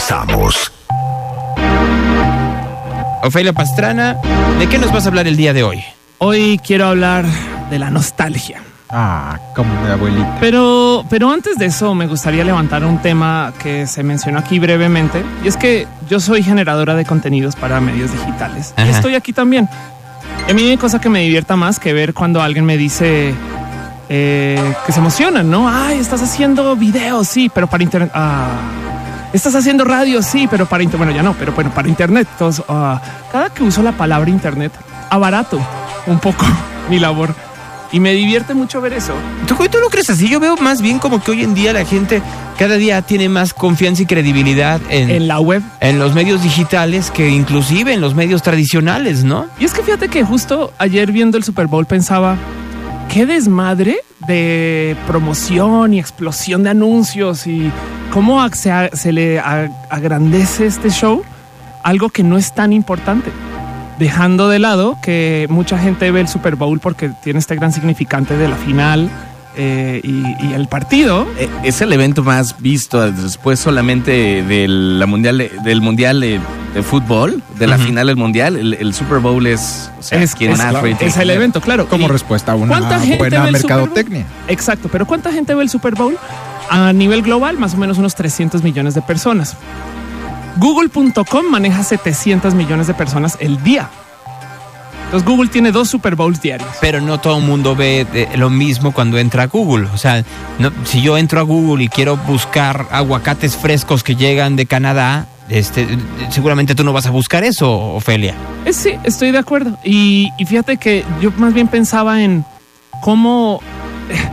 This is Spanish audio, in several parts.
Regresamos. Ofelia Pastrana, ¿de qué nos vas a hablar el día de hoy? Hoy quiero hablar de la nostalgia. Ah, como mi abuelita. Pero, pero antes de eso me gustaría levantar un tema que se mencionó aquí brevemente. Y es que yo soy generadora de contenidos para medios digitales. Y estoy aquí también. Y a mí hay cosa que me divierta más que ver cuando alguien me dice eh, que se emocionan, ¿no? Ay, estás haciendo videos, sí, pero para internet. Ah, estás haciendo radio, sí, pero para internet. Bueno, ya no, pero bueno, para internet. Entonces, ah, cada que uso la palabra internet, abarato un poco mi labor. Y me divierte mucho ver eso. ¿Tú, tú lo crees así? Yo veo más bien como que hoy en día la gente cada día tiene más confianza y credibilidad en, En la web en los medios digitales que inclusive en los medios tradicionales, ¿no? Y es que fíjate que justo ayer viendo el Super Bowl pensaba, qué desmadre de promoción y explosión de anuncios y cómo se, le agrandece este show, algo que no es tan importante. Dejando de lado que mucha gente ve el Super Bowl porque tiene este gran significante de la final eh, y, el partido. Eh, Es el evento más visto después solamente de la mundial de- del mundial de, fútbol, de la final del mundial. El, el Super Bowl es, o sea, Es- quien es- más claro, rating es el evento, claro. Como Y- respuesta a una ¿Cuánta gente buena ve el Super Bowl? mercadotecnia. Exacto, pero ¿cuánta gente ve el Super Bowl? A nivel global, más o menos unos 300 millones de personas. Google.com maneja 700 millones de personas el día. Entonces Google tiene dos Super Bowls diarios. Pero no todo el mundo ve eh, lo mismo cuando entra a Google. O sea, no- si yo entro a Google y quiero buscar aguacates frescos que llegan de Canadá, este, seguramente tú no vas a buscar eso, Ofelia. Eh, sí, estoy de acuerdo. Y, y fíjate que yo más bien pensaba en cómo... eh,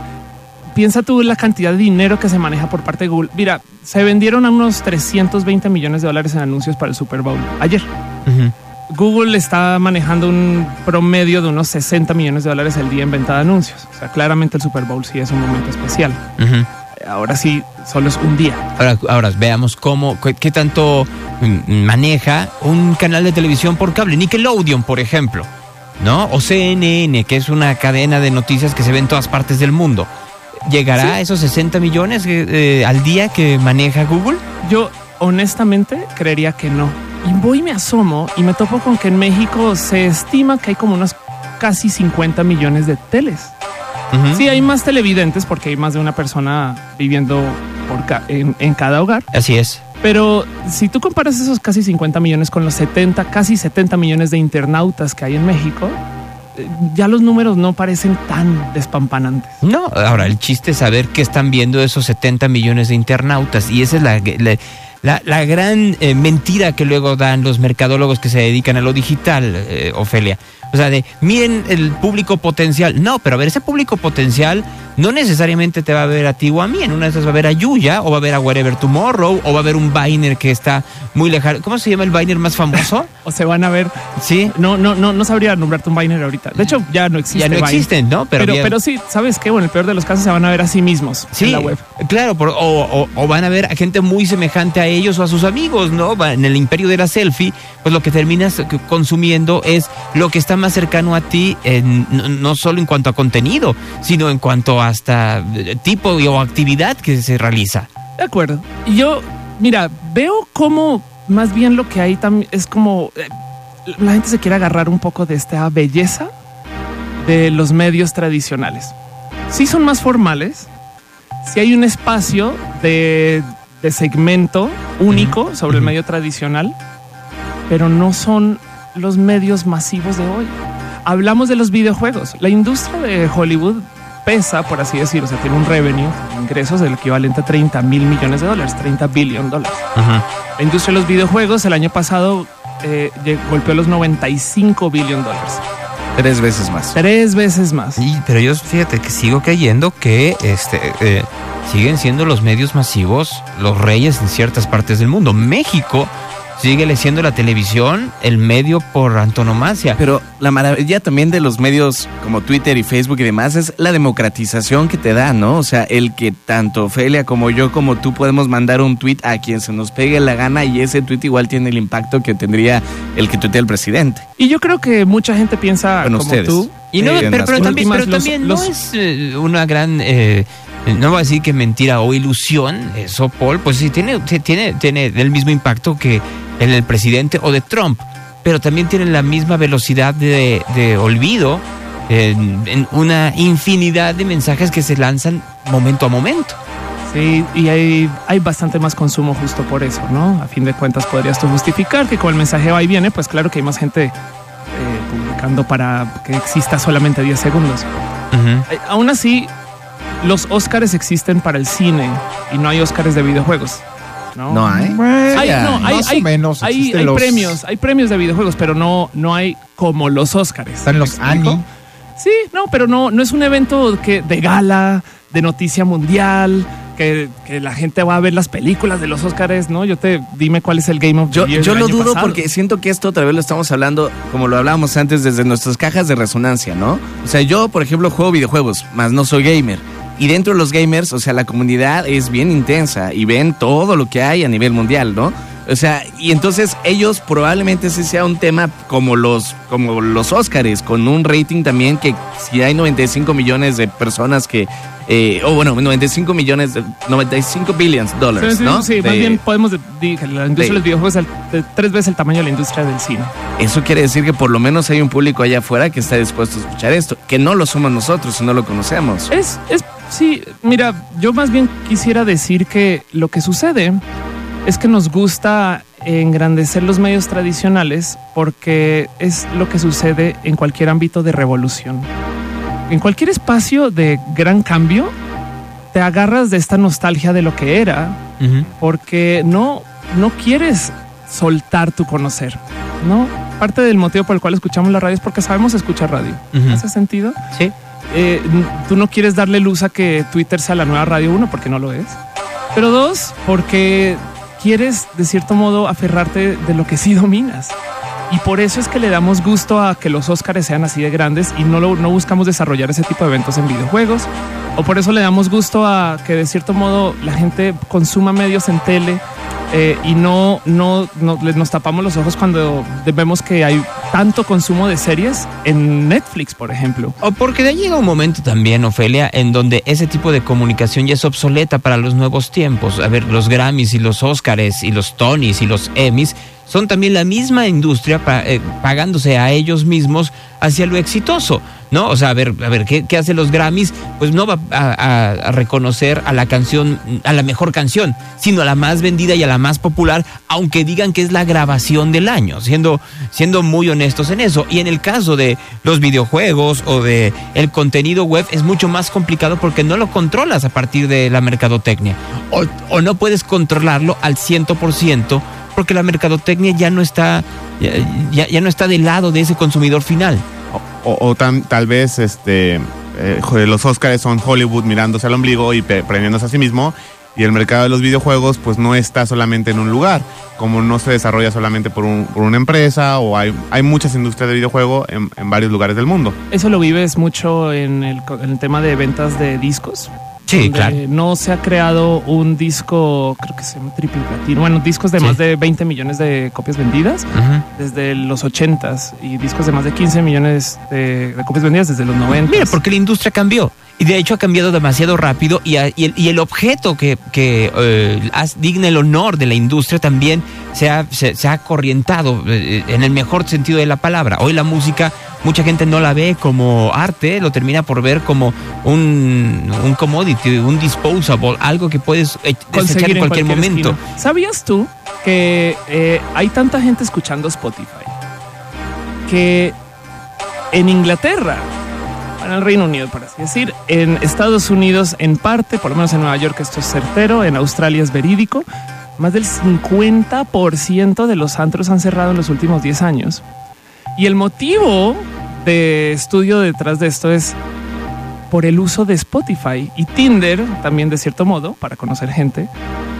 Piensa tú la cantidad de dinero que se maneja por parte de Google. Mira, se vendieron a unos 320 millones de dólares en anuncios para el Super Bowl ayer. Ujú. Google está manejando un promedio de unos 60 millones de dólares al día en venta de anuncios. O sea, claramente el Super Bowl sí es un momento especial. Ahora sí, solo es un día. Ahora, ahora veamos cómo, qué, qué tanto mm, maneja un canal de televisión por cable. Nickelodeon, por ejemplo, ¿no? O CNN, que es una cadena de noticias que se ve en todas partes del mundo. ¿Llegará a esos 60 millones eh, eh, al día que maneja Google? Yo honestamente creería que no. Y voy y me asomo y me topo con que en México se estima que hay como unos casi 50 millones de teles. Sí, hay más televidentes porque hay más de una persona viviendo por ca- en, en cada hogar. Así es. Pero si tú comparas esos casi 50 millones con los 70, casi 70 millones de internautas que hay en México, eh, ya los números no parecen tan despampanantes. No, ahora el chiste es saber qué están viendo esos 70 millones de internautas y esa es la, la, la- la gran eh, mentira que luego dan los mercadólogos que se dedican a lo digital, eh, Ofelia. O sea, de miren el público potencial. No, pero a ver, ese público potencial no necesariamente te va a ver a ti o a mí. En una de esas va a ver a Yuya o va a ver a Wherever Tomorrow o va a ver un Viner que está muy lejano. ¿Cómo se llama el Viner más famoso? O se van a ver. Sí. No, no, no, no sabría nombrarte un Viner ahorita. De hecho, ya no existe. Ya no existen, ¿no? Pero, bien- pero, sí, sabes qué? Bueno, en el peor de los casos se van a ver a sí mismos Sí, en la web. claro, por- o, o- o van a ver a gente muy semejante a ellos o a sus amigos, ¿no? En el imperio de la selfie, pues lo que terminas consumiendo es lo que está más cercano a ti, en- no, no solo en cuanto a contenido, sino en cuanto hasta eh, tipo o actividad que se realiza. De acuerdo. Yo, mira, veo cómo más bien lo que hay también es como eh, la gente se quiere agarrar un poco de esta belleza de los medios tradicionales. Sí son más formales, sí hay un espacio de, de segmento único sobre el medio tradicional, pero no son los medios masivos de hoy. Hablamos de los videojuegos. La industria de Hollywood pesa, por así decirlo, o sea, tiene un revenue, ingresos del equivalente a 30 mil millones de dólares, 30 billion dólares. La industria de los videojuegos el año pasado eh, golpeó los 95 billion dólares, Tres veces más. tres veces más. Sí, pero yo fíjate que sigo creyendo que este eh, siguen siendo los medios masivos los reyes en ciertas partes del mundo. México sigue siendo la televisión el medio por antonomasia. Pero la maravilla también de los medios como Twitter y Facebook y demás es la democratización que te da, ¿no? O sea, el que tanto Ofelia como yo como tú podemos mandar un tweet a quien se nos pegue la gana y ese tweet igual tiene el impacto que tendría el que tuitea el presidente. Y yo creo que mucha gente piensa Bueno, como ustedes. tú. Y no, Eh, pero, también, últimas, pero los- también los- no es eh, una gran eh, no voy a decir que mentira o ilusión, eso Paul, pues sí tiene, tiene, tiene el mismo impacto que en el presidente o de Trump, pero también tiene la misma velocidad de, de olvido en, en una infinidad de mensajes que se lanzan momento a momento. Sí, y hay, hay bastante más consumo justo por eso, ¿no? A fin de cuentas podrías tú justificar que con el mensaje va y viene, pues claro que hay más gente eh, publicando para que exista solamente 10 segundos. Eh, Aún así, los Óscares existen para el cine y no hay Óscares de videojuegos. No, No hay. Bueno, Hay, no, hay, más hay- o menos. hay- existen hay los- premios, hay premios de videojuegos, pero no, no hay como los Óscares. Están ¿Me los? Annie. Sí, no, pero no, no es un evento que de gala, de noticia mundial, que, que la gente va a ver las películas de los Óscares, ¿no? Yo te dime cuál es el Game of the Yo, Year yo del lo año dudo pasado. porque siento que esto otra vez lo estamos hablando, como lo hablábamos antes, desde nuestras cajas de resonancia, ¿no? O sea, yo, por ejemplo, juego videojuegos, más no soy gamer. Y dentro de los gamers, o sea, la comunidad es bien intensa y ven todo lo que hay a nivel mundial, ¿no? O sea, y entonces ellos probablemente ese sea un tema como los, como los Óscares, con un rating también que si hay 95 millones de personas que, eh, o bueno, 95 millones, de, 95 billions Sí, dólares, sí, ¿no? sí, más De- bien podemos decir que la industria de- de los videojuegos es el- de tres veces el tamaño de la industria del cine. Eso quiere decir que por lo menos hay un público allá afuera que está dispuesto a escuchar esto, que no lo somos nosotros y no lo conocemos. Es, es, sí, mira, yo más bien quisiera decir que lo que sucede es que nos gusta engrandecer los medios tradicionales porque es lo que sucede en cualquier ámbito de revolución. En cualquier espacio de gran cambio, te agarras de esta nostalgia de lo que era porque no, no quieres soltar tu conocer, ¿no? Parte del motivo por el cual escuchamos la radio es porque sabemos escuchar radio. Ujú. ¿Hace sentido? Sí. Eh, tú no quieres darle luz a que Twitter sea la nueva radio, uno, porque no lo es. Pero dos, porque quieres de cierto modo aferrarte de lo que sí dominas. Y por eso es que le damos gusto a que los Óscares sean así de grandes y no, lo, no buscamos desarrollar ese tipo de eventos en videojuegos. O por eso le damos gusto a que de cierto modo la gente consuma medios en tele eh, y no, no, no- nos tapamos los ojos cuando vemos que hay tanto consumo de series en Netflix, por ejemplo. O porque de ahí llega un momento también, Ofelia, en donde ese tipo de comunicación ya es obsoleta para los nuevos tiempos. A ver, los Grammys y los Óscares y los Tonys y los Emmys son también la misma industria eh, pagándose a ellos mismos hacia lo exitoso, ¿no? O sea, a ver, a ver, ¿qué, qué hacen los Grammys? Pues no va a, reconocer a la canción, a la mejor canción, sino a la más vendida y a la más popular, aunque digan que es la grabación del año, siendo, siendo muy honestos en eso. Y en el caso de los videojuegos o de el contenido web es mucho más complicado porque no lo controlas a partir de la mercadotecnia. O, o no puedes controlarlo al 100% porque la mercadotecnia ya no está ya, ya- ya no está del lado de ese consumidor final. O, o tal vez este eh, los Oscars son Hollywood mirándose al ombligo y premiándose a sí mismo. Y el mercado de los videojuegos pues no está solamente en un lugar, como no se desarrolla solamente por, un- por una empresa o hay, hay muchas industrias de videojuego en, varios lugares del mundo. Eso lo vives mucho en el tema de ventas de discos. Sí, donde claro. No se ha creado un disco, creo que se llama triple platino. Bueno, discos de Sí. más de 20 millones de copias vendidas desde los 80s y discos de más de 15 millones de, de copias vendidas desde los 90. Mira, porque la industria cambió. Y de hecho ha cambiado demasiado rápido y, a- y el, y el objeto que, que eh, digna el honor de la industria también se ha, se, se ha corrientado eh, en el mejor sentido de la palabra. Hoy la música, mucha gente no la ve como arte, lo termina por ver como un, un commodity, un disposable, algo que puedes eh, desechar en cualquier, momento. esquina. ¿Sabías tú que eh, hay tanta gente escuchando Spotify que en Inglaterra, en el Reino Unido, por así decir, en Estados Unidos, en parte, por lo menos en Nueva York, esto es certero, en Australia es verídico, más del 50% de los antros han cerrado en los últimos 10 años. Y el motivo de estudio detrás de esto es por el uso de Spotify y Tinder también de cierto modo para conocer gente,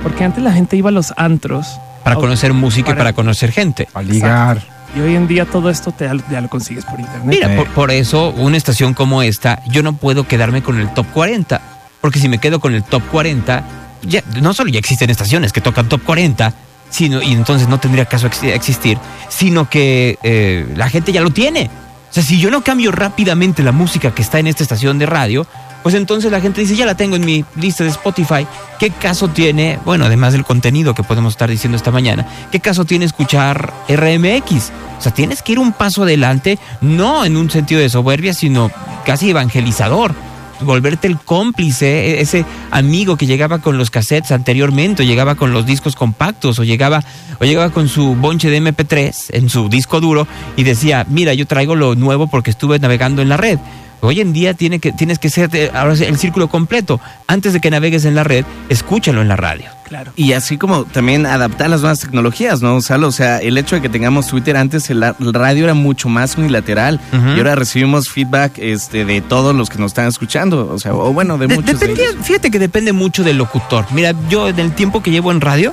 porque antes la gente iba a los antros Para a- conocer música y para- para conocer gente. Para ligar. y hoy en día todo esto te, ya lo consigues por internet. Mira, Eh. por, por eso una estación como esta, yo no puedo quedarme con el top 40, porque si me quedo con el top 40, ya, no solo ya existen estaciones que tocan top 40, sino, y entonces no tendría caso ex- existir, sino que eh, la gente ya lo tiene. O sea, si yo no cambio rápidamente la música que está en esta estación de radio, pues entonces la gente dice, ya la tengo en mi lista de Spotify. ¿Qué caso tiene, bueno, además del contenido que podemos estar diciendo esta mañana, qué caso tiene escuchar RMX? O sea, tienes que ir un paso adelante, no en un sentido de soberbia, sino casi evangelizador volverte el cómplice, e-, ese amigo que llegaba con los cassettes anteriormente, o llegaba con los discos compactos, o llegaba, o llegaba con su bonche de MP3 en su disco duro y decía, mira, yo traigo lo nuevo porque estuve navegando en la red. Hoy en día tiene que, tienes que ser eh, ahora el círculo completo. Antes de que navegues en la red, escúchalo en la radio. Claro. Y así como también adaptar las nuevas tecnologías, ¿no? O sea, o sea, el hecho de que tengamos Twitter antes, el, el radio era mucho más unilateral. Y ahora recibimos feedback este, de todos los que nos están escuchando. O sea, o bueno, de, De- muchos. de dependía- ellos. fíjate que depende mucho del locutor. Mira, yo en el tiempo que llevo en radio,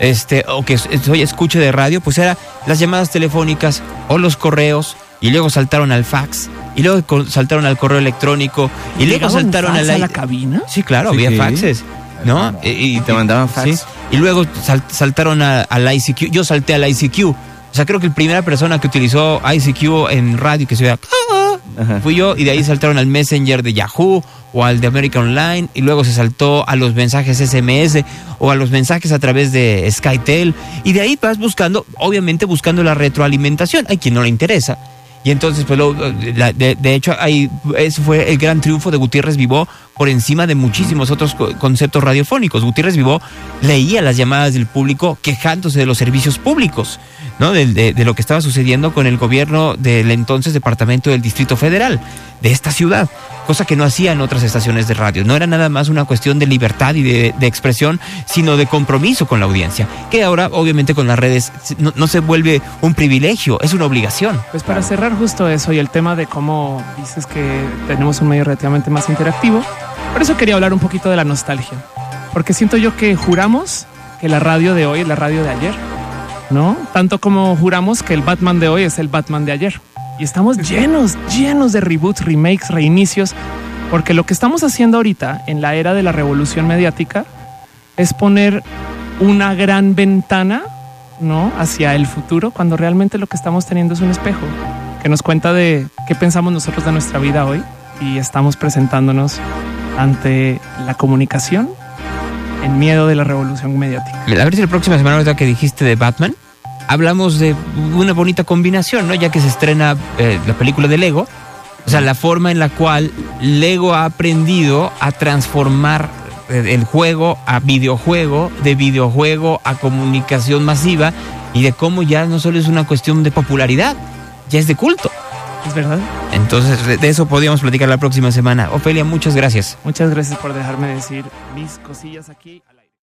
este, o que soy escuche de radio, pues era las llamadas telefónicas o los correos, y luego saltaron al fax, y luego saltaron al correo electrónico, y luego ¿Llegaba un saltaron fax al a la aire. cabina? Sí, claro, Sí, había sí. faxes, ¿no? Y, Y te mandaban fax. sí. Y luego sal- saltaron a- al ICQ. Yo salté al ICQ. O sea, creo que la primera persona que utilizó ICQ en radio que se vea Ajá. fui yo y de ahí saltaron al Messenger de Yahoo o al de American Online y luego se saltó a los mensajes SMS o a los mensajes a través de SkyTel y de ahí vas buscando, obviamente buscando la retroalimentación. Hay quien no le interesa. Y entonces, pues, lo- la- de, hecho, ahí, ese fue el gran triunfo de Gutiérrez Vivó por encima de muchísimos otros co- conceptos radiofónicos. Gutiérrez Vivó leía las llamadas del público quejándose de los servicios públicos, ¿no? De, lo que estaba sucediendo con el gobierno del entonces Departamento del Distrito Federal, de esta ciudad, cosa que no hacían otras estaciones de radio. No era nada más una cuestión de libertad y de, expresión, sino de compromiso con la audiencia, que ahora, obviamente, con las redes no, se vuelve un privilegio, es una obligación. Pues para cerrar justo eso y el tema de cómo dices que tenemos un medio relativamente más interactivo, por eso quería hablar un poquito de la nostalgia, porque siento yo que juramos que la radio de hoy la radio de ayer, ¿no? Tanto como juramos que el Batman de hoy es el Batman de ayer. Y estamos llenos, llenos de reboots, remakes, reinicios, porque lo que estamos haciendo ahorita en la era de la revolución mediática es poner una gran ventana ¿no? hacia el futuro cuando realmente lo que estamos teniendo es un espejo que nos cuenta de qué pensamos nosotros de nuestra vida hoy y estamos presentándonos ante la comunicación en miedo de la revolución mediática. A ver si la próxima semana, ahorita que dijiste de Batman, hablamos de una bonita combinación, ¿no? Ya que se estrena eh, la película de Lego. O sea, la forma en la cual Lego ha aprendido a transformar eh, el juego a videojuego, de videojuego a comunicación masiva y de cómo ya no solo es una cuestión de popularidad, ya es de culto. ¿Es verdad? Entonces, de de eso podríamos platicar la próxima semana. Ofelia, muchas gracias. Muchas gracias por dejarme decir mis cosillas aquí.